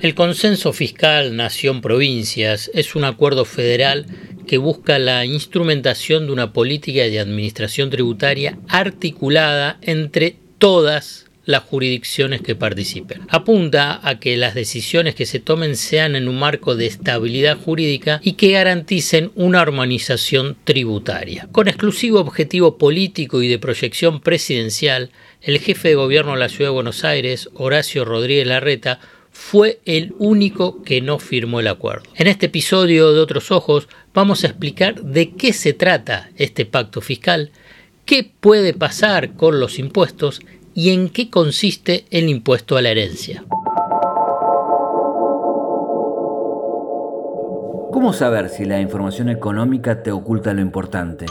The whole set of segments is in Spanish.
El consenso fiscal Nación-Provincias es un acuerdo federal que busca la instrumentación de una política de administración tributaria articulada entre todas las jurisdicciones que participen. Apunta a que las decisiones que se tomen sean en un marco de estabilidad jurídica y que garanticen una armonización tributaria. Con exclusivo objetivo político y de proyección presidencial, el jefe de gobierno de la Ciudad de Buenos Aires, Horacio Rodríguez Larreta, fue el único que no firmó el acuerdo. En este episodio de Otros Ojos vamos a explicar de qué se trata este pacto fiscal, qué puede pasar con los impuestos y en qué consiste el impuesto a la herencia. ¿Cómo saber si la información económica te oculta lo importante?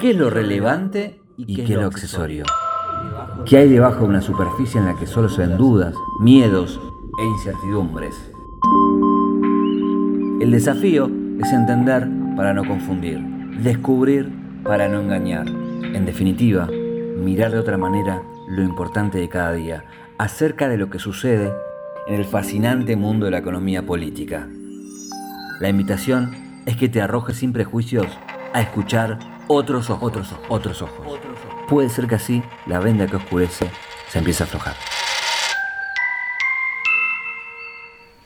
¿Qué es lo relevante y qué es lo accesorio? ¿Qué hay debajo de una superficie en la que solo se ven dudas, miedos e incertidumbres. El desafío es entender para no confundir, descubrir para no engañar. En definitiva, mirar de otra manera lo importante de cada día, acerca de lo que sucede en el fascinante mundo de la economía política. La invitación es que te arrojes sin prejuicios a escuchar otros ojos, otros ojos, otros ojos. Puede ser que así la venda que oscurece se empiece a aflojar.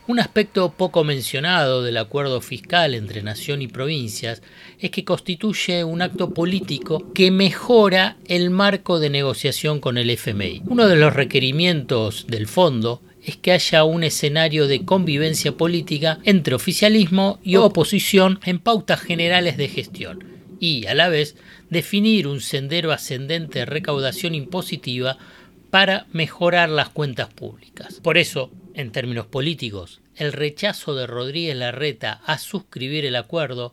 Un aspecto poco mencionado del acuerdo fiscal entre nación y provincias es que constituye un acto político que mejora el marco de negociación con el FMI. Uno de los requerimientos del fondo es que haya un escenario de convivencia política entre oficialismo y oposición en pautas generales de gestión y, a la vez, definir un sendero ascendente de recaudación impositiva para mejorar las cuentas públicas. Por eso, en términos políticos, el rechazo de Rodríguez Larreta a suscribir el acuerdo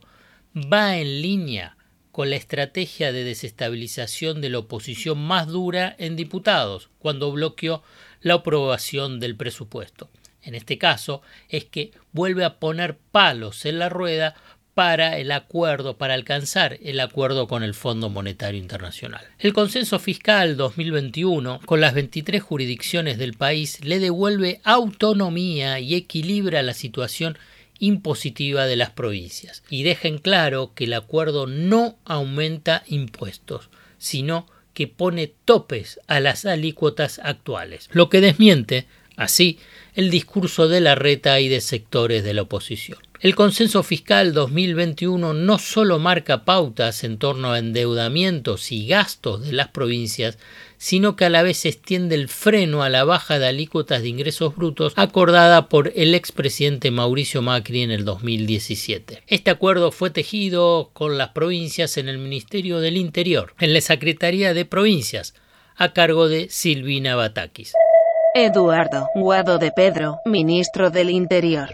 va en línea con la estrategia de desestabilización de la oposición más dura en diputados, cuando bloqueó la aprobación del presupuesto. En este caso es que vuelve a poner palos en la rueda para el acuerdo, para alcanzar el acuerdo con el Fondo Monetario Internacional. El consenso fiscal 2021, con las 23 jurisdicciones del país, le devuelve autonomía y equilibra la situación impositiva de las provincias y deja en claro que el acuerdo no aumenta impuestos, sino que pone topes a las alícuotas actuales, lo que desmiente, así, el discurso de la reta y de sectores de la oposición. El consenso fiscal 2021 no solo marca pautas en torno a endeudamientos y gastos de las provincias, sino que a la vez extiende el freno a la baja de alícuotas de ingresos brutos acordada por el expresidente Mauricio Macri en el 2017. Este acuerdo fue tejido con las provincias en el Ministerio del Interior, en la Secretaría de Provincias, a cargo de Silvina Batakis. Eduardo Guado de Pedro, ministro del Interior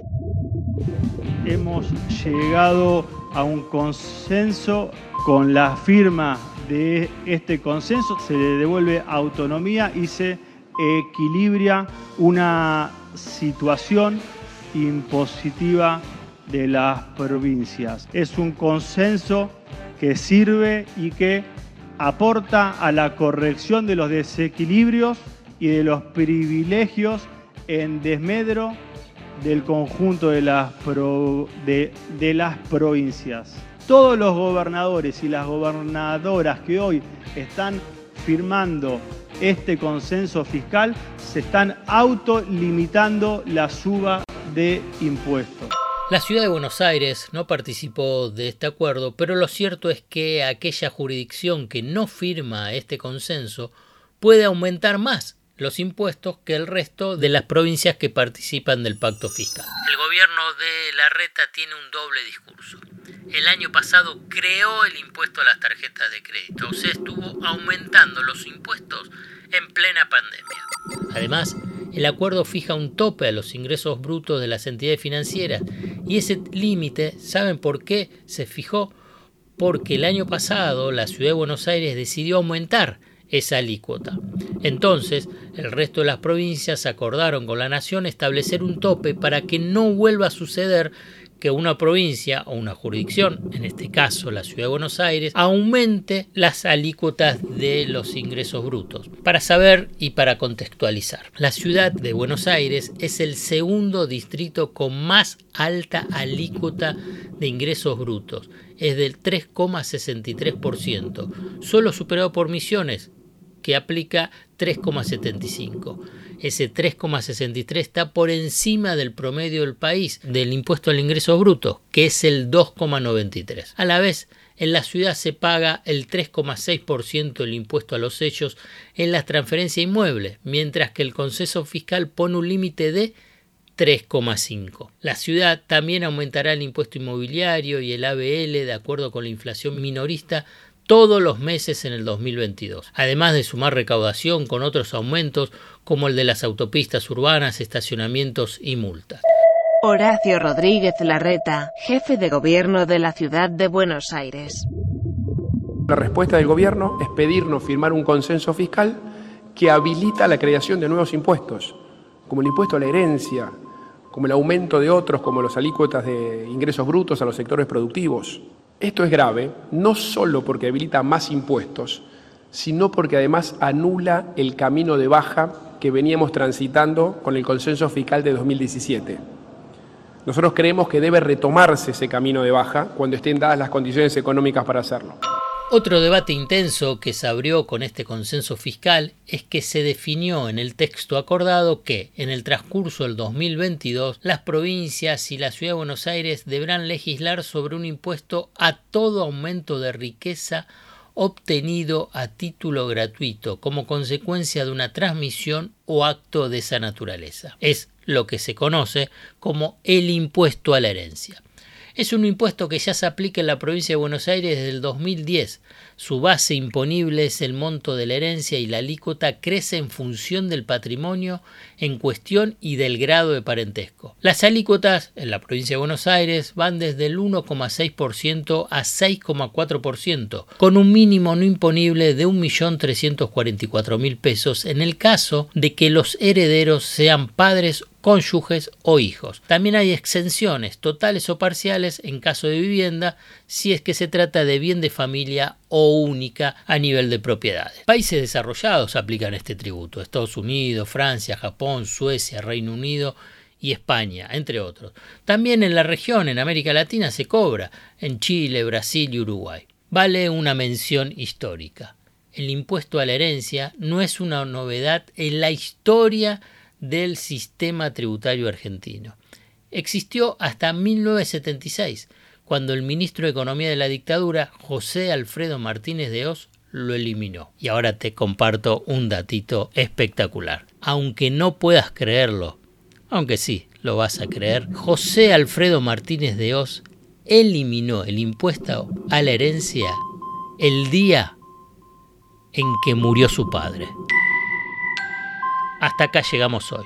hemos llegado a un consenso con la firma de este consenso se le devuelve autonomía y se equilibra una situación impositiva de las provincias. Es un consenso que sirve y que aporta a la corrección de los desequilibrios y de los privilegios en desmedro del conjunto de las, de, las provincias. Todos los gobernadores y las gobernadoras que hoy están firmando este consenso fiscal se están autolimitando la suba de impuestos. La ciudad de Buenos Aires no participó de este acuerdo, pero lo cierto es que aquella jurisdicción que no firma este consenso puede aumentar más los impuestos que el resto de las provincias que participan del pacto fiscal. El gobierno de la reta tiene un doble discurso. El año pasado creó el impuesto a las tarjetas de crédito, o sea, estuvo aumentando los impuestos en plena pandemia. Además, el acuerdo fija un tope a los ingresos brutos de las entidades financieras y ese límite, ¿saben por qué se fijó? Porque el año pasado la ciudad de Buenos Aires decidió aumentar esa alícuota. Entonces, el resto de las provincias acordaron con la nación establecer un tope para que no vuelva a suceder que una provincia o una jurisdicción, en este caso la Ciudad de Buenos Aires, aumente las alícuotas de los ingresos brutos. Para saber y para contextualizar, la Ciudad de Buenos Aires es el segundo distrito con más alta alícuota de ingresos brutos, es del 3,63%, solo superado por Misiones, que aplica 3,75 ese 3,63 está por encima del promedio del país del impuesto al ingreso bruto, que es el 2,93. A la vez, en la ciudad se paga el 3,6% del impuesto a los sellos en las transferencias inmuebles, mientras que el conceso fiscal pone un límite de 3,5. La ciudad también aumentará el impuesto inmobiliario y el ABL de acuerdo con la inflación minorista todos los meses en el 2022, además de sumar recaudación con otros aumentos como el de las autopistas urbanas, estacionamientos y multas. Horacio Rodríguez Larreta, jefe de gobierno de la ciudad de Buenos Aires. La respuesta del gobierno es pedirnos firmar un consenso fiscal que habilita la creación de nuevos impuestos, como el impuesto a la herencia, como el aumento de otros, como los alícuotas de ingresos brutos a los sectores productivos. Esto es grave, no solo porque habilita más impuestos, sino porque además anula el camino de baja que veníamos transitando con el consenso fiscal de 2017. Nosotros creemos que debe retomarse ese camino de baja cuando estén dadas las condiciones económicas para hacerlo. Otro debate intenso que se abrió con este consenso fiscal es que se definió en el texto acordado que en el transcurso del 2022 las provincias y la Ciudad de Buenos Aires deberán legislar sobre un impuesto a todo aumento de riqueza obtenido a título gratuito como consecuencia de una transmisión o acto de esa naturaleza. Es lo que se conoce como el impuesto a la herencia. Es un impuesto que ya se aplica en la provincia de Buenos Aires desde el 2010. Su base imponible es el monto de la herencia y la alícuota crece en función del patrimonio en cuestión y del grado de parentesco. Las alícuotas en la provincia de Buenos Aires van desde el 1,6% a 6,4%, con un mínimo no imponible de 1.344.000 pesos en el caso de que los herederos sean padres cónyuges o hijos. También hay exenciones totales o parciales en caso de vivienda si es que se trata de bien de familia o única a nivel de propiedades. Países desarrollados aplican este tributo, Estados Unidos, Francia, Japón, Suecia, Reino Unido y España, entre otros. También en la región, en América Latina, se cobra, en Chile, Brasil y Uruguay. Vale una mención histórica. El impuesto a la herencia no es una novedad en la historia del sistema tributario argentino. Existió hasta 1976, cuando el ministro de Economía de la dictadura, José Alfredo Martínez de Oz, lo eliminó. Y ahora te comparto un datito espectacular. Aunque no puedas creerlo, aunque sí, lo vas a creer, José Alfredo Martínez de Oz eliminó el impuesto a la herencia el día en que murió su padre. Hasta acá llegamos hoy.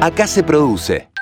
Acá se produce.